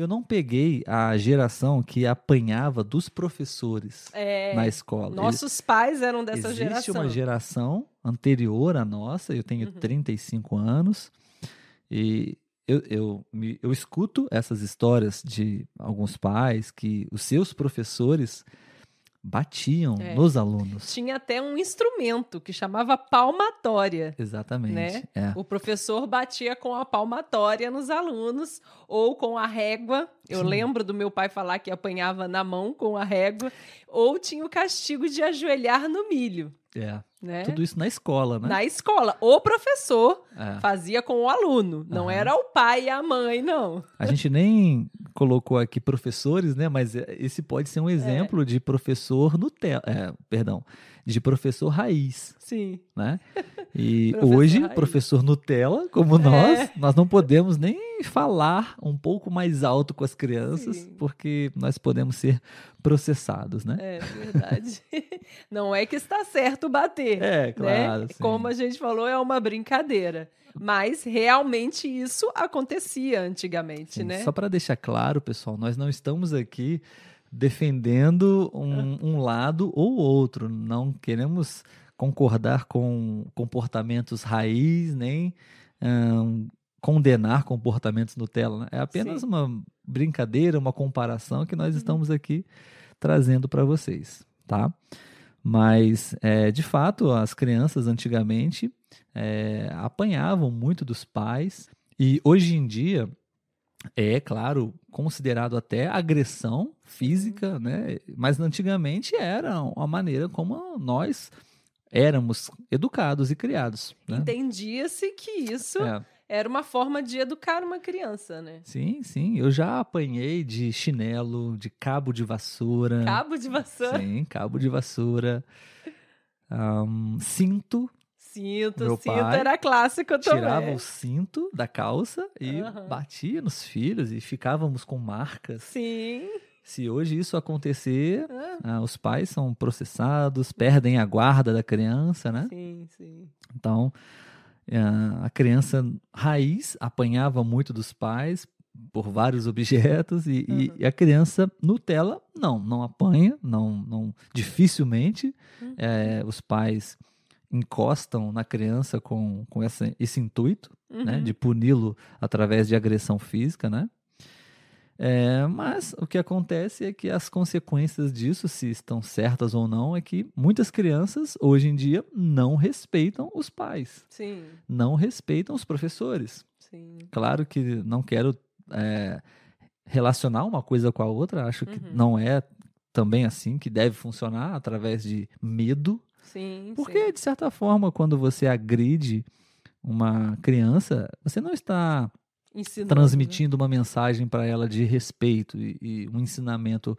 eu não peguei a geração que apanhava dos professores É, na escola. nossos pais eram dessa Existe geração. uma geração anterior à nossa, eu tenho Uhum. 35 anos, e eu, eu, eu escuto essas histórias de alguns pais que os seus professores batiam É. nos alunos. Tinha até um instrumento que chamava palmatória. Exatamente. Né? É. O professor batia com a palmatória nos alunos ou com a régua. Eu Sim. lembro do meu pai falar que apanhava na mão com a régua. Ou tinha o castigo de ajoelhar no milho. é. Né? Tudo isso na escola, né? Na escola. O professor É. fazia com o aluno. Não Aham. era o pai e a mãe, não. A gente nem colocou aqui professores, né? Mas é- esse pode ser um exemplo de professor Nutella, é, perdão, de professor raiz, Sim. né? E Professor hoje, raiz. professor Nutella, como É. nós, nós não podemos nem falar um pouco mais alto com as crianças, Sim. porque nós podemos ser processados, né? É verdade. Não é que está certo bater. É, claro. né? Como a gente falou, é uma brincadeira. Mas realmente isso acontecia antigamente, Sim, né? Só para deixar claro, pessoal, nós não estamos aqui defendendo um, um lado ou outro. Não queremos concordar com comportamentos raiz, nem condenar comportamentos Nutella. né? É apenas Sim. uma brincadeira, uma comparação que nós Uhum. estamos aqui trazendo para vocês, tá? Mas, é, de fato, as crianças antigamente é, apanhavam muito dos pais e hoje em dia é, claro, considerado até agressão física, né? Mas antigamente era uma maneira como nós éramos educados e criados. Né? Entendia-se que isso É, era uma forma de educar uma criança, né? sim, sim. Eu já apanhei de chinelo, de cabo de vassoura. Cabo de vassoura, Sim, cabo de vassoura. Ahn, cinto, cinto, Meu cinto pai era clássico também. tirava o cinto da calça e Aham. batia nos filhos e ficávamos com marcas. Sim. Se hoje isso acontecer, Ah, ah, os pais são processados, perdem a guarda da criança, né? sim, sim. Então, ah, a criança raiz apanhava muito dos pais por vários objetos e, Uhum. e a criança Nutella não, não apanha, não, não dificilmente Uhum. eh, os pais encostam na criança com, com essa, esse intuito, né, Uhum. de puni-lo através de agressão física, né? É, mas o que acontece é que as consequências disso, se estão certas ou não, é que muitas crianças hoje em dia não respeitam os pais, Sim, não respeitam os professores. sim. Claro que não quero é, relacionar uma coisa com a outra, acho que Uhum. não é também assim que deve funcionar através de medo, Sim, porque sim. de certa forma, quando você agride uma criança, você não está Ensinando, né? transmitindo uma mensagem para ela de respeito e, e um ensinamento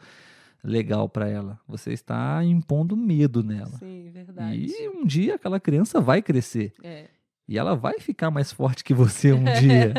legal para ela. Você está impondo medo né? nela. Sim, verdade. E um dia aquela criança vai crescer É, e ela vai ficar mais forte que você um dia.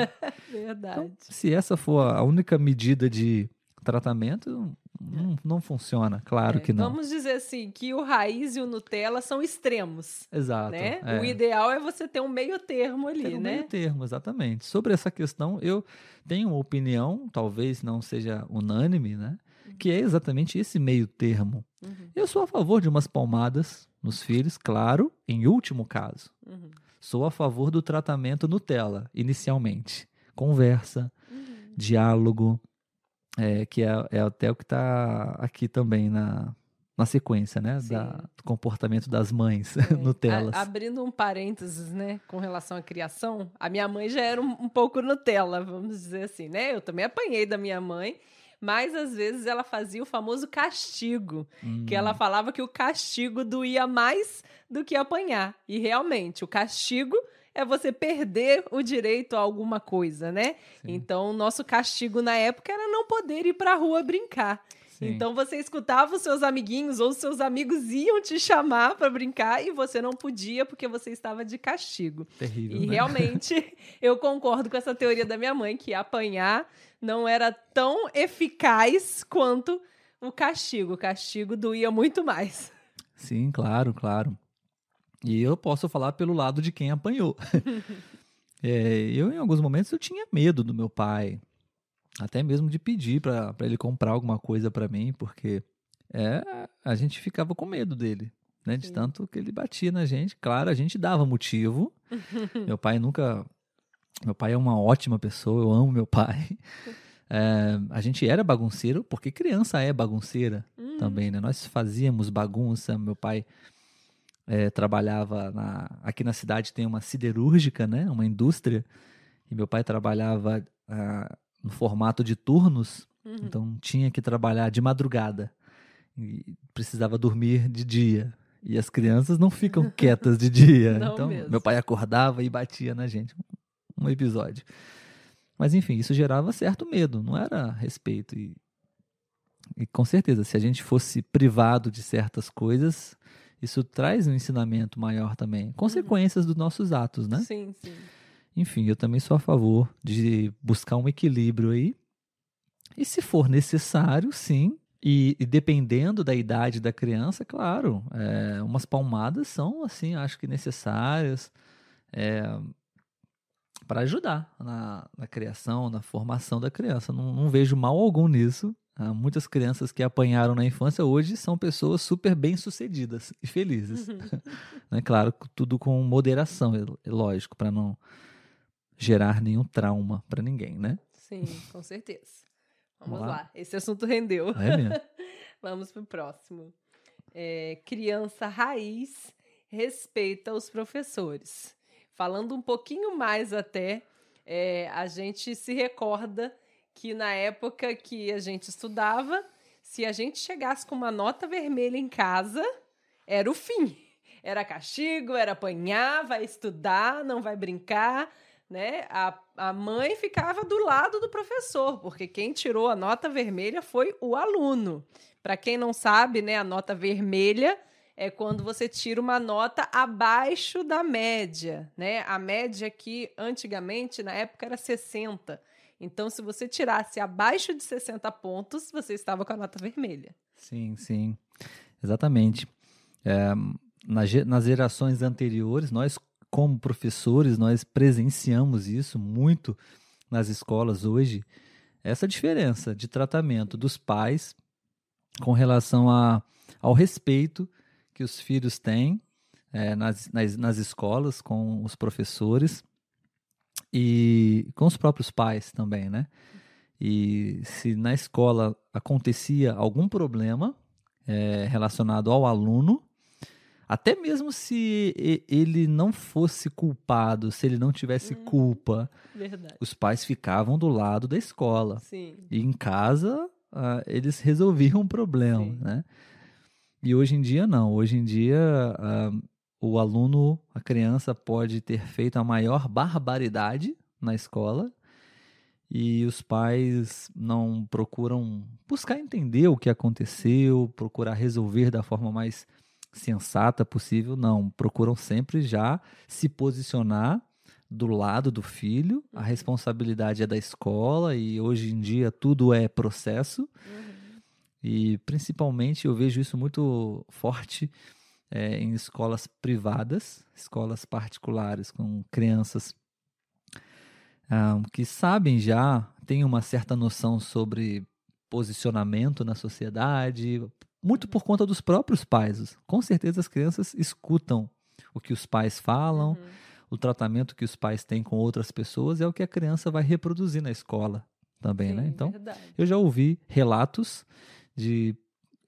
verdade. Então, se essa for a única medida de tratamento, não, não funciona, claro É, que não. Vamos dizer assim, que o raiz e o Nutella são extremos, Exato. né? é. O ideal é você ter um meio termo ali, Tem um né? meio termo, exatamente. Sobre essa questão, eu tenho uma opinião, talvez não seja unânime, né? Que é exatamente esse meio termo. Uhum, Eu sou a favor de umas palmadas nos filhos, claro, em último caso. uhum, Sou a favor do tratamento Nutella, inicialmente. Conversa, uhum. diálogo, é, que é, é até o que está aqui também na, na sequência, né? Da, do comportamento das mães É, Nutellas. a- abrindo um parênteses, né, com relação à criação, a minha mãe já era um, um pouco Nutella, vamos dizer assim, né? Eu também apanhei da minha mãe, mas às vezes ela fazia o famoso castigo, que Hum, ela falava que o castigo doía mais do que apanhar. E realmente, o castigo é você perder o direito a alguma coisa, né? sim, Então, o nosso castigo na época era não poder ir pra rua brincar. sim. Então você escutava os seus amiguinhos ou os seus amigos iam te chamar para brincar e você não podia porque você estava de castigo. terrível. E né? realmente eu concordo com essa teoria da minha mãe que apanhar não era tão eficaz quanto o castigo. O castigo doía muito mais. Sim, claro, claro. E eu posso falar pelo lado de quem apanhou. É, eu, em alguns momentos, eu tinha medo do meu pai. até mesmo de pedir para ele comprar alguma coisa para mim, porque é, a gente ficava com medo dele, né? De tanto que ele batia na gente. Claro, a gente dava motivo. meu pai nunca. Meu pai é uma ótima pessoa, eu amo meu pai. É, a gente era bagunceiro, porque criança é bagunceira hum. também, né? Nós fazíamos bagunça. Meu pai é, trabalhava na, aqui na cidade tem uma siderúrgica, né? Uma indústria. E meu pai trabalhava ah, no formato de turnos, uhum. então tinha que trabalhar de madrugada e precisava dormir de dia. E as crianças não ficam quietas de dia. Não então, mesmo. meu pai acordava e batia na gente. Um episódio. Mas, enfim, isso gerava certo medo, não era respeito. E, e com certeza, se a gente fosse privado de certas coisas, isso traz um ensinamento maior também. Consequências uhum. dos nossos atos, né? Sim, sim. Enfim, eu também sou a favor de buscar um equilíbrio aí. E se for necessário, sim. E, e dependendo da idade da criança, claro, é, umas palmadas são, assim, acho que necessárias é, para ajudar na, na, criação, na formação da criança. Não, não vejo mal algum nisso. Ah, muitas crianças que apanharam na infância hoje são pessoas super bem-sucedidas e felizes. é claro, tudo com moderação, é, é lógico, para não gerar nenhum trauma para ninguém, né? Sim, com certeza. Vamos, Vamos lá. lá. esse assunto rendeu. É mesmo? Vamos para o próximo. É, criança raiz respeita os professores. Falando um pouquinho mais até, é, a gente se recorda que na época que a gente estudava, se a gente chegasse com uma nota vermelha em casa, era o fim. Era castigo, era apanhar, vai estudar, não vai brincar né, a, a mãe ficava do lado do professor, porque quem tirou a nota vermelha foi o aluno. Para quem não sabe, né, a nota vermelha é quando você tira uma nota abaixo da média, né? A média que antigamente, na época, era 60. Então, se você tirasse abaixo de 60 pontos, você estava com a nota vermelha. Sim, sim. Exatamente. É, nas gerações anteriores, nós como professores, nós presenciamos isso muito nas escolas hoje, essa diferença de tratamento dos pais com relação a, ao respeito que os filhos têm é, nas, nas, nas escolas, com os professores e com os próprios pais também, né? E se na escola acontecia algum problema é, relacionado ao aluno, até mesmo se ele não fosse culpado, se ele não tivesse hum, culpa, verdade. os pais ficavam do lado da escola. Sim. E em casa, uh, eles resolviam o problema, Sim. né? E hoje em dia, não. Hoje em dia, uh, o aluno, a criança pode ter feito a maior barbaridade na escola e os pais não procuram buscar entender o que aconteceu, procurar resolver da forma mais sensata possível, não. Procuram sempre já se posicionar do lado do filho, a uhum. responsabilidade é da escola e hoje em dia tudo é processo. Uhum. E principalmente eu vejo isso muito forte é, em escolas privadas, escolas particulares com crianças um, ah, que sabem já, têm uma certa noção sobre posicionamento na sociedade, muito por conta dos próprios pais. Com certeza as crianças escutam o que os pais falam, uhum. o tratamento que os pais têm com outras pessoas é o que a criança vai reproduzir na escola também, né? Sim, né? Então, verdade. eu já ouvi relatos de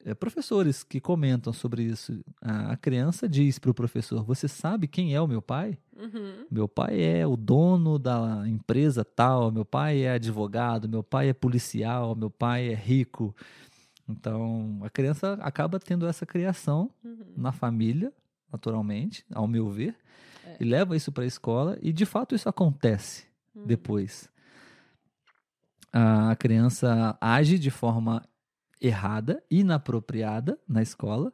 é, professores que comentam sobre isso. A, a criança diz para o professor: Você sabe quem é o meu pai? Uhum. Meu pai é o dono da empresa tal, meu pai é advogado, meu pai é policial, meu pai é rico. Então, a criança acaba tendo essa criação uhum. na família, naturalmente, ao meu ver, é. e leva isso para a escola, e de fato isso acontece uhum. depois. A criança age de forma errada, inapropriada na escola,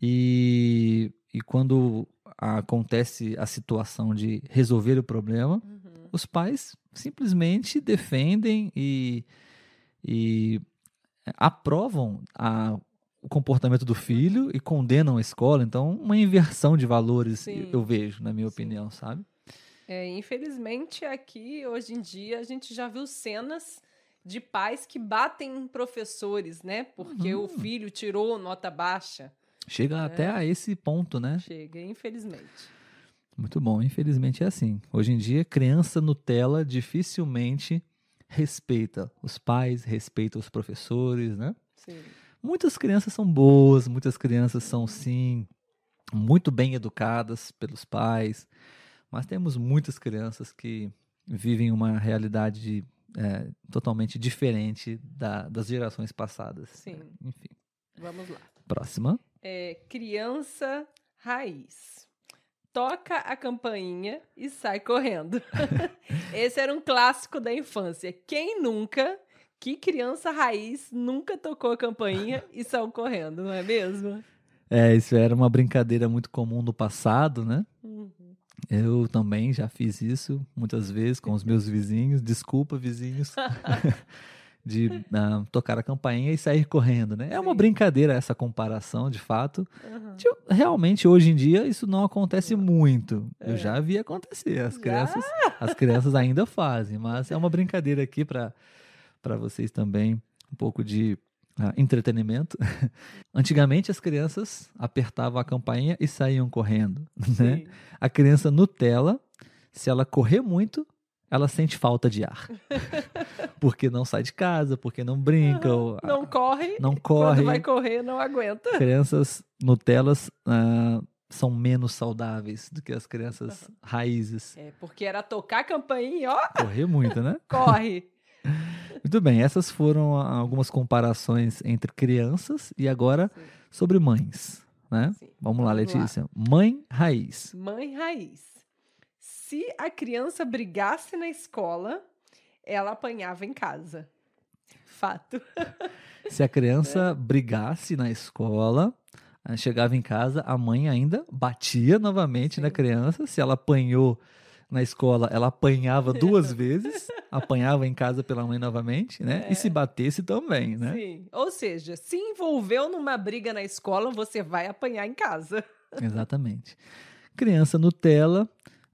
e, e quando acontece a situação de resolver o problema, uhum. os pais simplesmente defendem e, e aprovam a, o comportamento do filho e condenam a escola. Então, uma inversão de valores Sim. eu vejo, na minha Sim. opinião, sabe? É, infelizmente, aqui, hoje em dia, a gente já viu cenas de pais que batem em professores, né? Porque Uhum. o filho tirou nota baixa. Chega até a esse ponto, né? Chega, infelizmente. Muito bom. Infelizmente é assim. Hoje em dia, criança Nutella dificilmente respeita os pais, respeita os professores, né? Sim. Muitas crianças são boas, muitas crianças são, sim, muito bem educadas pelos pais, mas temos muitas crianças que vivem uma realidade é, totalmente diferente da- das gerações passadas. Sim. Enfim. Vamos lá. Próxima. É, criança raiz. Toca a campainha e sai correndo. Esse era um clássico da infância. Quem nunca, que criança raiz nunca tocou a campainha e saiu correndo, não é mesmo? É, isso era uma brincadeira muito comum no passado, né? Uhum. Eu também já fiz isso muitas vezes com os meus vizinhos. Desculpa, vizinhos. de ah, tocar a campainha e sair correndo, né? É uma Sim. brincadeira essa comparação, de fato. Uhum. Tipo, Realmente, hoje em dia, isso não acontece muito. É. Eu já vi acontecer. As crianças, as crianças ainda fazem, mas é uma brincadeira aqui para para vocês também, um pouco de ah, entretenimento. Antigamente, as crianças apertavam a campainha e saíam correndo, né? A criança Nutella, se ela correr muito, ela sente falta de ar. porque não sai de casa, porque não brinca, ou, Não corre. não Quando corre. vai correr, não aguenta. Crianças Nutellas ah, são menos saudáveis do que as crianças raízes. É, porque era tocar a campainha ó, Correr muito, né? corre. Muito bem, essas foram algumas comparações entre crianças e agora Sim. sobre mães, né? Sim. Vamos lá, Vamos lá. Letícia. Mãe raiz. Mãe raiz. Se a criança brigasse na escola, ela apanhava em casa. Fato. Se a criança É. brigasse na escola, ah, chegava em casa, a mãe ainda batia novamente na Sim. criança. Se ela apanhou na escola, ela apanhava duas vezes, apanhava em casa pela mãe novamente, né? É. E se batesse também, né? Sim. Ou seja, se envolveu numa briga na escola, você vai apanhar em casa. Exatamente. Criança Nutella,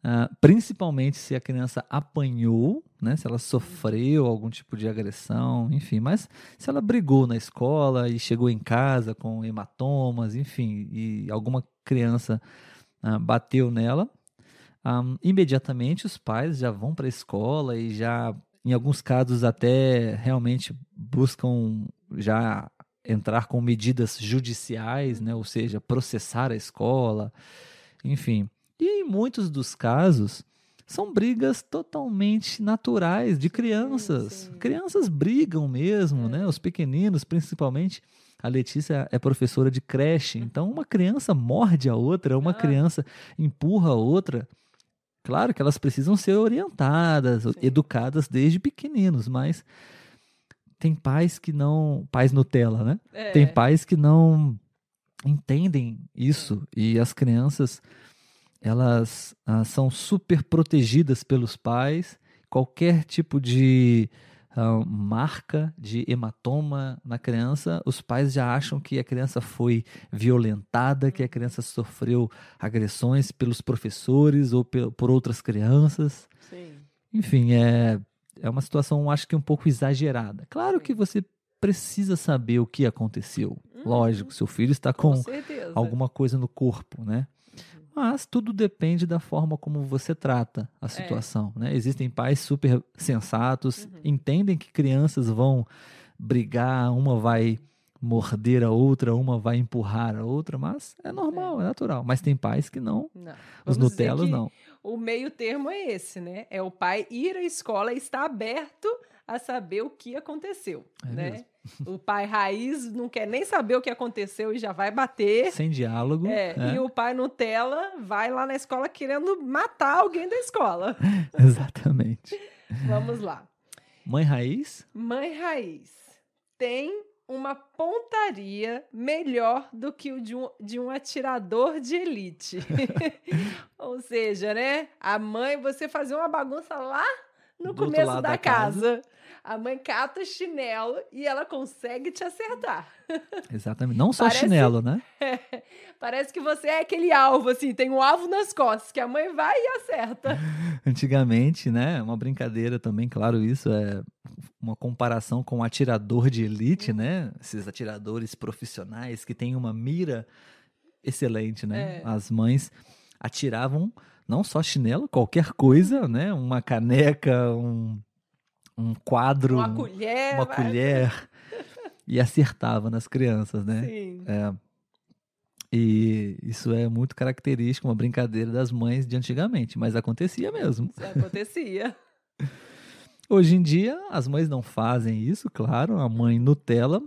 ah, principalmente se a criança apanhou, né? Se ela sofreu algum tipo de agressão, enfim. Mas se ela brigou na escola e chegou em casa com hematomas, enfim, e alguma criança ah, bateu nela, ah, imediatamente os pais já vão para a escola e já, em alguns casos, até realmente buscam já entrar com medidas judiciais, né? ou seja, processar a escola, enfim. E em muitos dos casos são brigas totalmente naturais de crianças. sim. Crianças brigam mesmo, né? Os pequeninos, principalmente. A Letícia é professora de creche, então uma criança morde a outra, uma Ah. criança empurra a outra. Claro que elas precisam ser orientadas, Sim. educadas desde pequeninos, mas tem pais que não. Pais Nutella, né? É, Tem pais que não entendem isso e as crianças elas ah, são super protegidas pelos pais. Qualquer tipo de ah, marca de hematoma na criança, os pais já acham que a criança foi violentada, que a criança sofreu agressões pelos professores ou por outras crianças. Sim. Enfim, é, é uma situação, acho que um pouco exagerada. Claro que você precisa saber o que aconteceu. Uhum. Lógico, seu filho está Com com alguma coisa no corpo, né? Mas tudo depende da forma como você trata a situação, né? Existem pais super sensatos, Uhum. entendem que crianças vão brigar, uma vai morder a outra, uma vai empurrar a outra, mas é normal, é, natural. Mas tem pais que não, Não. os que não. O meio termo é esse, né? É o pai ir à escola e estar aberto a saber o que aconteceu, É né? mesmo. O pai raiz não quer nem saber o que aconteceu e já vai bater. Sem diálogo. É, é. E o pai Nutella vai lá na escola querendo matar alguém da escola. Exatamente. Vamos lá. Mãe raiz? Mãe raiz tem uma pontaria melhor do que o de um, de um atirador de elite. Ou seja, né? A mãe, você fazer uma bagunça lá no Do começo da, da casa. A mãe cata chinelo e ela consegue te acertar. Exatamente. Não só Parece- chinelo, né? Parece que você é aquele alvo, assim, tem um alvo nas costas, que a mãe vai e acerta. Antigamente, né? Uma brincadeira também, claro, isso é uma comparação com um atirador de elite, né? Esses atiradores profissionais que têm uma mira excelente, né? É. As mães atiravam não só chinelo, qualquer coisa, né? Uma caneca, um, um quadro, Uma colher. uma colher e acertava nas crianças, né? Sim. É. E isso é muito característico, uma brincadeira das mães de antigamente, mas acontecia mesmo. Isso acontecia. Hoje em dia, as mães não fazem isso, claro. A mãe Nutella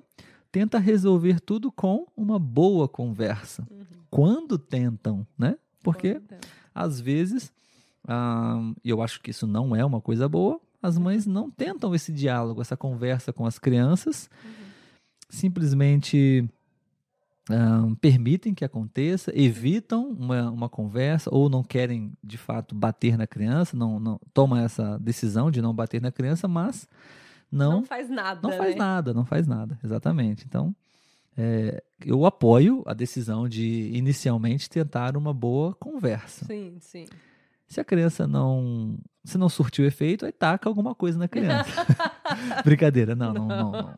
tenta resolver tudo com uma boa conversa. Quando tentam, né? Porque às vezes, ah, e eu acho que isso não é uma coisa boa, as mães não tentam esse diálogo, essa conversa com as crianças, simplesmente ah, permitem que aconteça, evitam uma, uma conversa ou não querem de fato bater na criança, não, não tomam essa decisão de não bater na criança, mas Não, não faz nada. não faz né? nada, não faz nada, exatamente. Então, é, eu apoio a decisão de inicialmente tentar uma boa conversa. Sim, sim. Se a criança não, se não surtiu efeito, aí taca alguma coisa na criança. Brincadeira, não, não, não, não.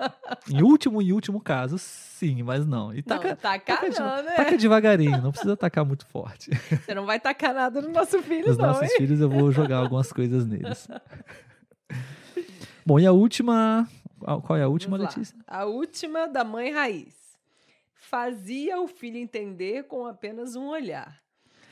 Em último e último caso, sim, mas não. E taca, não, tacar taca, de- não, né? taca devagarinho, não precisa tacar muito forte. Você não vai tacar nada no nosso filho, Nos não, nossos hein? filhos eu vou jogar algumas coisas neles. Bom, e a última, qual é a última. Letícia? A última da mãe raiz. Fazia o filho entender com apenas um olhar.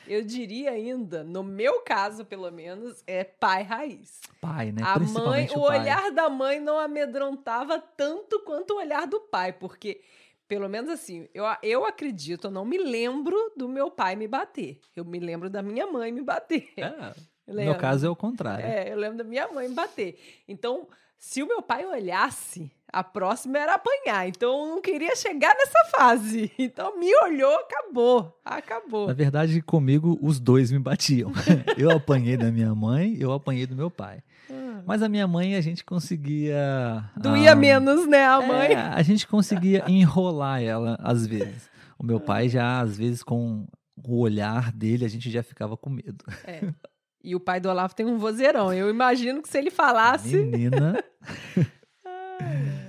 Eu diria ainda, no meu caso, pelo menos, é pai raiz. Pai, né? A mãe, o pai. olhar da mãe não amedrontava tanto quanto o olhar do pai, porque, pelo menos assim, eu, eu acredito, eu não me lembro do meu pai me bater. Eu me lembro da minha mãe me bater. É, no caso é o contrário. É, eu lembro da minha mãe me bater. Então, se o meu pai olhasse, a próxima era apanhar. Então, eu não queria chegar nessa fase. Então, me olhou, acabou. Acabou. Na verdade, comigo, os dois me batiam. eu apanhei da minha mãe, eu apanhei do meu pai. Ah. Mas a minha mãe, a gente conseguia... Doía ah, menos, né, a mãe? é, a gente conseguia enrolar ela, às vezes. O meu pai já, às vezes, com o olhar dele, a gente já ficava com medo. É. E o pai do Olavo tem um vozeirão. Eu imagino que se ele falasse. Menina...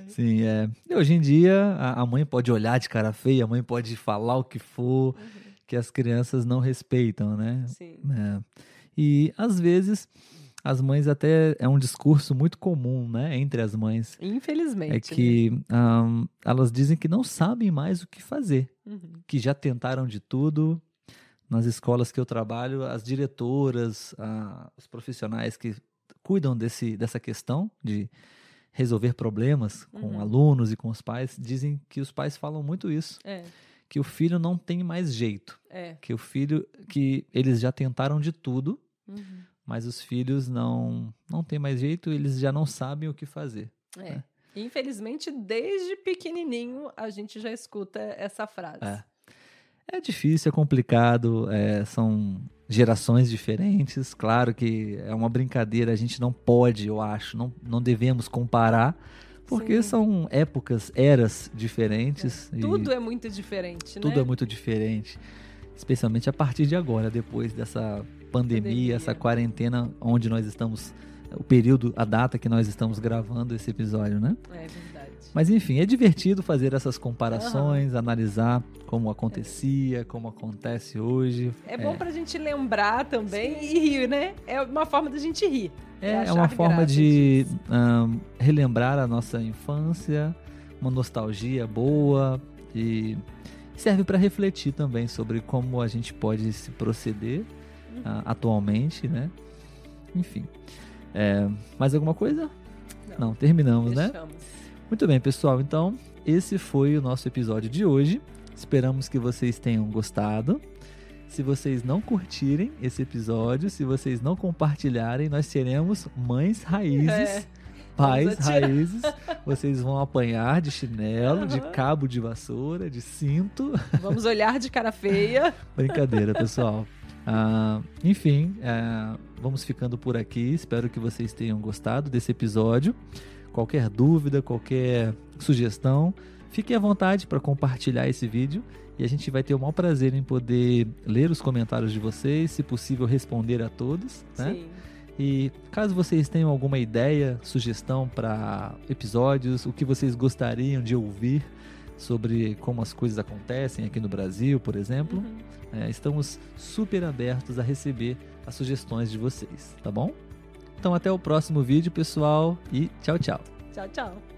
Sim, é. E hoje em dia, a, a mãe pode olhar de cara feia, a mãe pode falar o que for, que as crianças não respeitam, né? Sim. É. E às vezes as mães até é um discurso muito comum, né, entre as mães, Infelizmente. é né? que ahn, elas dizem que não sabem mais o que fazer, Uhum. que já tentaram de tudo. Nas escolas que eu trabalho, as diretoras, ah, os profissionais que cuidam desse, dessa questão de resolver problemas com Uhum. alunos e com os pais, dizem que os pais falam muito isso, É, que o filho não tem mais jeito, é. que o filho, que eles já tentaram de tudo, Uhum. mas os filhos não não tem mais jeito, eles já não sabem o que fazer. É. Infelizmente, desde pequenininho, a gente já escuta essa frase. É. É difícil, é complicado, é, são gerações diferentes. Claro que é uma brincadeira, a gente não pode, eu acho, não, não devemos comparar, porque Sim. são épocas, eras diferentes. e Tudo é muito diferente, tudo né? é muito diferente. Especialmente a partir de agora, depois dessa pandemia, Pandemia. essa quarentena onde nós estamos, o período, a data que nós estamos gravando esse episódio, né? É verdade. Mas enfim, é divertido fazer essas comparações, analisar como acontecia, como acontece hoje. É bom pra gente lembrar também e rir, né? É uma forma da gente rir. É, é achar uma forma de ahn, relembrar a nossa infância, uma nostalgia boa e serve para refletir também sobre como a gente pode se proceder Uhum. ah, atualmente, né? Enfim. É, mais alguma coisa? Não, terminamos, né? Muito bem, pessoal. Então, esse foi o nosso episódio de hoje. Esperamos que vocês tenham gostado. Se vocês não curtirem esse episódio, se vocês não compartilharem, nós seremos mães raízes, É, pais raízes. Vocês vão apanhar de chinelo, de cabo de vassoura, de cinto. Vamos olhar de cara feia. Brincadeira, pessoal. Ah, enfim, ah, vamos ficando por aqui. Espero que vocês tenham gostado desse episódio. Qualquer dúvida, qualquer sugestão, fiquem à vontade para compartilhar esse vídeo e a gente vai ter o maior prazer em poder ler os comentários de vocês, se possível responder a todos, né? Sim. E caso vocês tenham alguma ideia, sugestão para episódios, o que vocês gostariam de ouvir sobre como as coisas acontecem aqui no Brasil, por exemplo, Uhum. é, estamos super abertos a receber as sugestões de vocês, tá bom? Então até o próximo vídeo, pessoal, e tchau, tchau. Tchau, tchau.